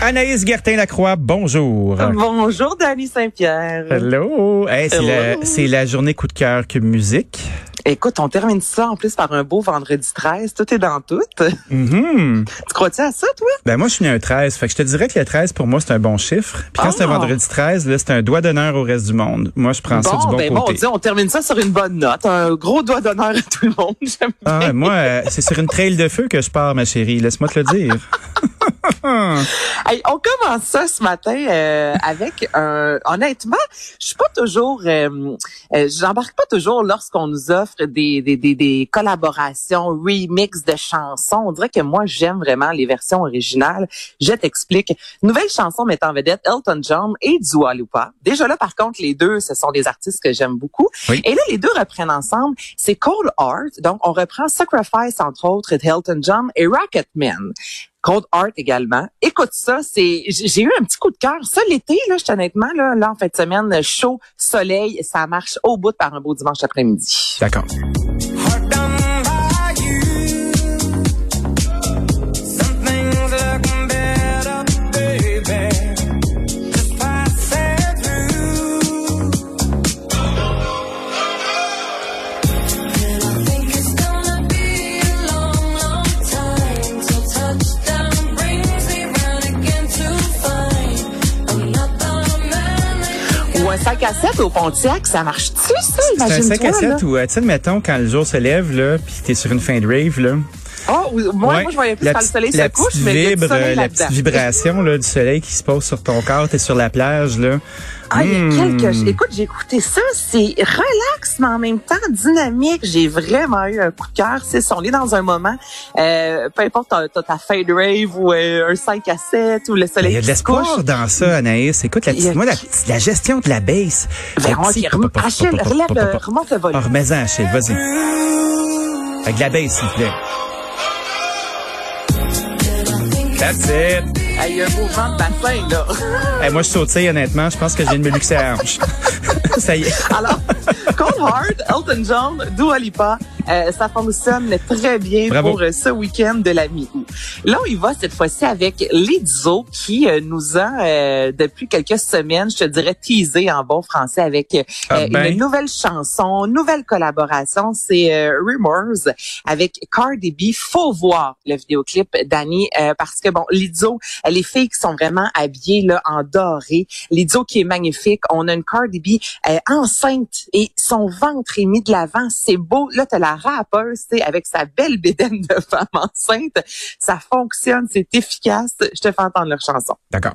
Anaïs Gertin-Lacroix, bonjour. Bonjour, Dani Saint-Pierre. Hello. Hey, c'est, la, journée coup de cœur Cube Musique. Écoute, on termine ça en plus par un beau vendredi 13. Tout est dans tout. Mhm. Tu crois-tu à ça, toi? Ben moi, je suis né un 13. Fait que je te dirais que le 13, pour moi, c'est un bon chiffre. Puis quand Ah. c'est un vendredi 13, là, c'est un doigt d'honneur au reste du monde. Moi, je prends ça du bon ben bon, on côté. dit, on termine ça sur une bonne note. Un gros doigt d'honneur à tout le monde. J'aime Ah, bien. moi, euh, c'est sur une trail de feu que je pars, ma chérie. Laisse-moi te le dire. Hey, on commence ça ce matin euh, avec un. Honnêtement, je suis pas toujours. Euh, euh, J'embarque pas toujours lorsqu'on nous offre des, des, des, des collaborations, remix de chansons. On dirait que moi j'aime vraiment les versions originales. Je t'explique. Nouvelle chanson mettant en vedette Elton John et Dua Lipa. Déjà là, par contre, les deux, ce sont des artistes que j'aime beaucoup. Oui. Et là, les deux reprennent ensemble. C'est Cold Heart. Donc, on reprend Sacrifice entre autres d'Elton John et Rocketman. Cold Heart également. Écoute ça, c'est j'ai eu un petit coup de cœur. Ça l'été là, je honnêtement là, là en fin de semaine, chaud, soleil, ça marche au bout par un beau dimanche après-midi. D'accord. Ou un 5 à 7 au Pontiac, ça marche-tu ça? C'est un 5 à Imagine-toi 7 là. ou, euh, tu sais, mettons, quand le jour se lève, là, puis t'es sur une fin de rave, là. Oh, moi, Ouais. moi je voyais plus la quand le petite- soleil se couche, petite mais il y a du vibre, soleil euh, la petite vibration là, du soleil qui se pose sur ton corps, t'es sur la plage là. Ah, il y a Hmm. quelques... Écoute, j'ai écouté ça, c'est relax, mais en même temps dynamique. J'ai vraiment eu un coup de cœur. C'est on est dans un moment, euh, peu importe, t'as, ta fade rave ou euh, un 5 à 7 ou le Il soleil y a de l'espoir dans ça, Anaïs. Écoute, la Il y a- petite, moi, la, petite- la gestion de la baisse. Ben, petit- rem- Achille, relève remonte le Ah, volume. remets-en, Achille, vas-y. Avec la baisse, s'il te plaît. That's it. Hey, Il y a un mouvement de bassin, là. Hey, moi, je sautille, honnêtement. Je pense que je viens de me luxer la hanche. ça y est. Alors, Cold Heart, Elton John, Dua Lipa, euh, ça fonctionne très bien Bravo. pour euh, ce week-end de la mi-août. Là, on y va cette fois-ci avec Lizzo qui euh, nous a, euh, depuis quelques semaines, je te dirais, teasé en bon français avec euh, Ah ben. une nouvelle chanson, nouvelle collaboration. C'est Rumors avec Cardi B. Faut voir le vidéoclip, Dani, euh, parce que, bon, Lizzo, les filles qui sont vraiment habillées là, en doré, Lizzo qui est magnifique. On a une Cardi B euh, enceinte et son ventre est mis de l'avant. C'est beau. Là, t'as la rappeuse, tu sais, avec sa belle bédaine de femme enceinte. Ça fonctionne, c'est efficace. Je te fais entendre leur chanson. D'accord.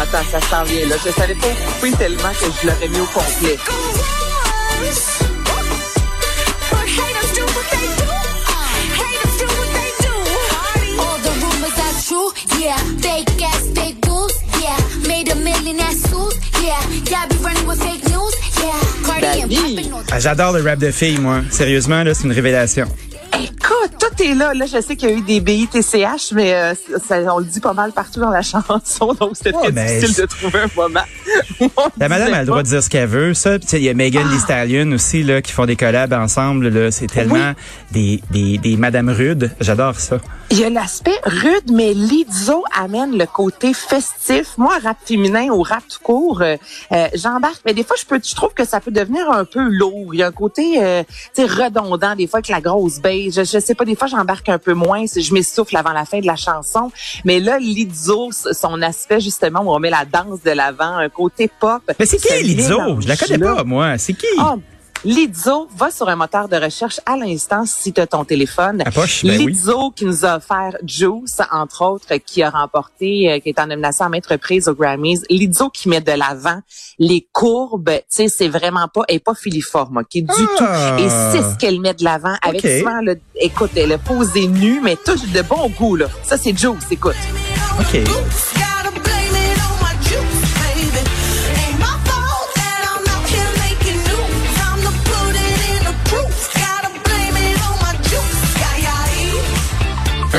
Attends, ça s'en vient, là. Je savais pas couper tellement que je l'aurais mis au complet. Ah, J'adore le rap de filles, moi. Sérieusement, là, c'est une révélation. Écoute, tout est là. Là, je sais qu'il y a eu des BITCH, mais euh, ça, on le dit pas mal partout dans la chanson, donc c'était Ouais, très ben, difficile de trouver un moment. La madame disait a le droit de dire ce qu'elle veut. Ça, il y a Megan Thee Stallion aussi là qui font des collabs ensemble. Là, c'est tellement des, des des Madame rudes. J'adore ça. Il y a l'aspect rude, mais Lizzo amène le côté festif. Moi, rap féminin ou rap tout court, euh, euh, j'embarque. Mais des fois, je peux, je trouve que ça peut devenir un peu lourd. Il y a un côté, euh, tu sais, redondant des fois avec la grosse bass. Je, je sais pas, des fois, j'embarque un peu moins. si Je m'essouffle avant la fin de la chanson. Mais là, Lizzo, son aspect justement où on met la danse de l'avant, un côté pop. Mais c'est ce qui Lizzo? Je la connais pas, moi. C'est qui? Ah, Lizzo, va sur un moteur de recherche à l'instant si tu as ton téléphone. Poche, ben oui. Lizzo qui nous a offert Juice, entre autres, qui a remporté, euh, qui est en nomination à maintes reprises aux Grammys. Lizzo qui met de l'avant les courbes, tu sais, c'est vraiment pas, elle est pas filiforme, ok, du Ah. tout. Et c'est ce qu'elle met de l'avant avec souvent, là, écoute, elle a posé nue, mais tout de bon goût, là. Ça, c'est Juice, écoute. Ok.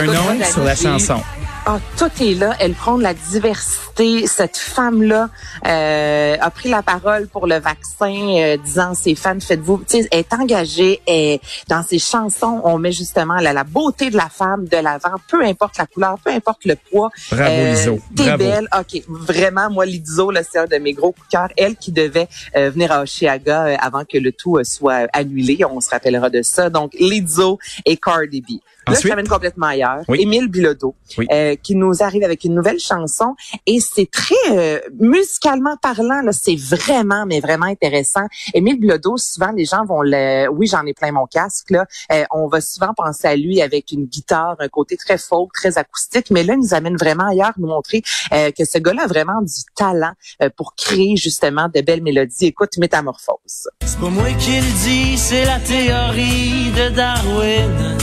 Un sur la chanson. Ah, tout est là. Elle prend de la diversité. cette femme-là. Euh, a pris la parole pour le vaccin, euh, disant ses fans, faites-vous. Tu sais, elle est engagée. Et dans ses chansons, on met justement la, la beauté de la femme de l'avant, peu importe la couleur, peu importe le poids. Bravo, Euh. T'es Bravo. belle. OK, vraiment, moi, Lizzo, là, c'est un de mes gros coups de cœur. Elle qui devait euh, venir à Oshiaga euh, avant que le tout euh, soit annulé. On se rappellera de ça. Donc, Lizzo et Cardi B. Là, je Ensuite? t'amène complètement ailleurs. Oui. Émile Bilodeau, Oui. euh, qui nous arrive avec une nouvelle chanson. Et c'est très euh, musicalement parlant, là, c'est vraiment, mais vraiment intéressant. Émile Bilodeau, souvent, les gens vont le... Oui, j'en ai plein mon casque, là. Euh, on va souvent penser à lui avec une guitare, un côté très folk, très acoustique. Mais là, il nous amène vraiment ailleurs, nous montrer euh, que ce gars-là a vraiment du talent euh, pour créer, justement, de belles mélodies. Écoute, Métamorphose. C'est pas moi qui le dis, c'est la théorie de Darwin.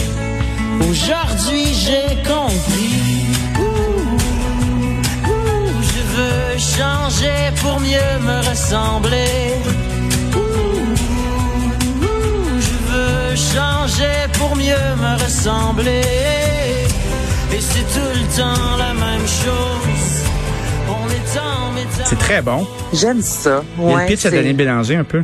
Aujourd'hui j'ai changer pour mieux me ressembler. Ouh, ouh, je veux changer pour mieux me ressembler. Et c'est tout le temps la même chose. On est en métal. C'est très bon. J'aime ça. Il y a Ouais, le pitch à Bélanger un peu.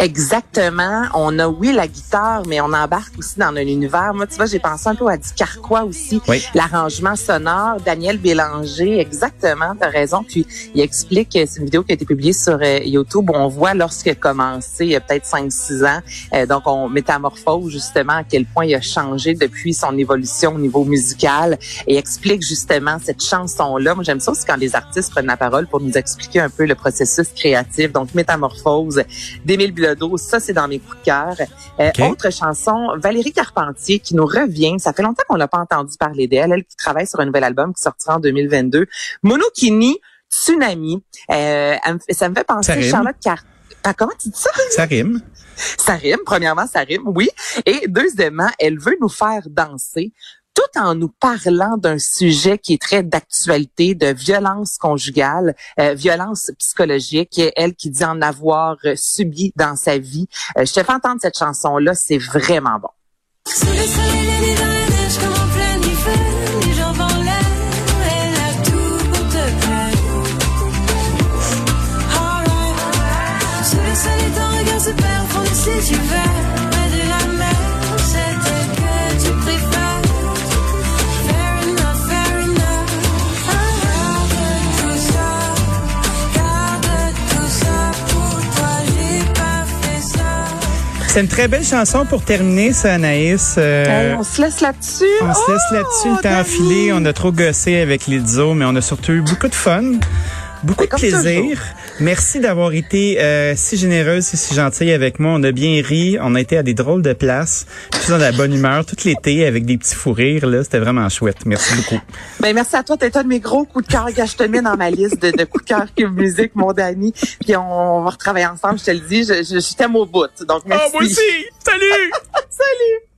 Exactement. On a, oui, la guitare, mais on embarque aussi dans un univers. Moi, tu vois, j'ai pensé un peu à du Carquois aussi. Oui. L'arrangement sonore, Daniel Bélanger, exactement, t'as raison. Puis, il explique, c'est une vidéo qui a été publiée sur euh, YouTube, où on voit lorsqu'il a commencé, il y a peut-être 5-6 ans. Euh, donc, on métamorphose justement à quel point il a changé depuis son évolution au niveau musical et explique justement cette chanson-là. Moi, j'aime ça aussi quand les artistes prennent la parole pour nous expliquer un peu le processus créatif. Donc, métamorphose d'Émile Bilodeau, ça, c'est dans mes coups de cœur. Euh. Autre chanson, Valérie Carpentier qui nous revient. Ça fait longtemps qu'on n'a pas entendu parler d'elle. Elle qui travaille sur un nouvel album qui sortira en 2022. Monokini, Tsunami. Euh, ça me fait penser. Charlotte Car... Ah, comment tu dis ça? Ça rime. Ça rime. Premièrement, ça rime, oui. Et deuxièmement, elle veut nous faire danser tout en nous parlant d'un sujet qui est très d'actualité, de violence conjugale, euh, violence psychologique. Elle qui dit en avoir euh, subi dans sa vie. Euh, je te fais entendre cette chanson-là, c'est vraiment bon. C'est une très belle chanson pour terminer, ça, Anaïs. Euh, Hey, on se laisse là-dessus. on se laisse Oh, là-dessus, le temps filé. On a trop gossé avec Lizzo, mais on a surtout eu beaucoup de fun. Beaucoup de plaisir. toujours. Merci d'avoir été euh, si généreuse et si gentille avec moi. On a bien ri. On a été à des drôles de places. Tout dans la bonne humeur, tout l'été avec des petits fous rires. Là, c'était vraiment chouette. Merci beaucoup. Ben, merci à toi. T'es un de mes gros coups de cœur. Gars, je te mets dans ma liste de, de coups de cœur Cube Musique, mon Dani. Puis on, va retravailler ensemble, je te le dis. Je, je, je t'aime au bout. Donc, merci. Salut! Salut!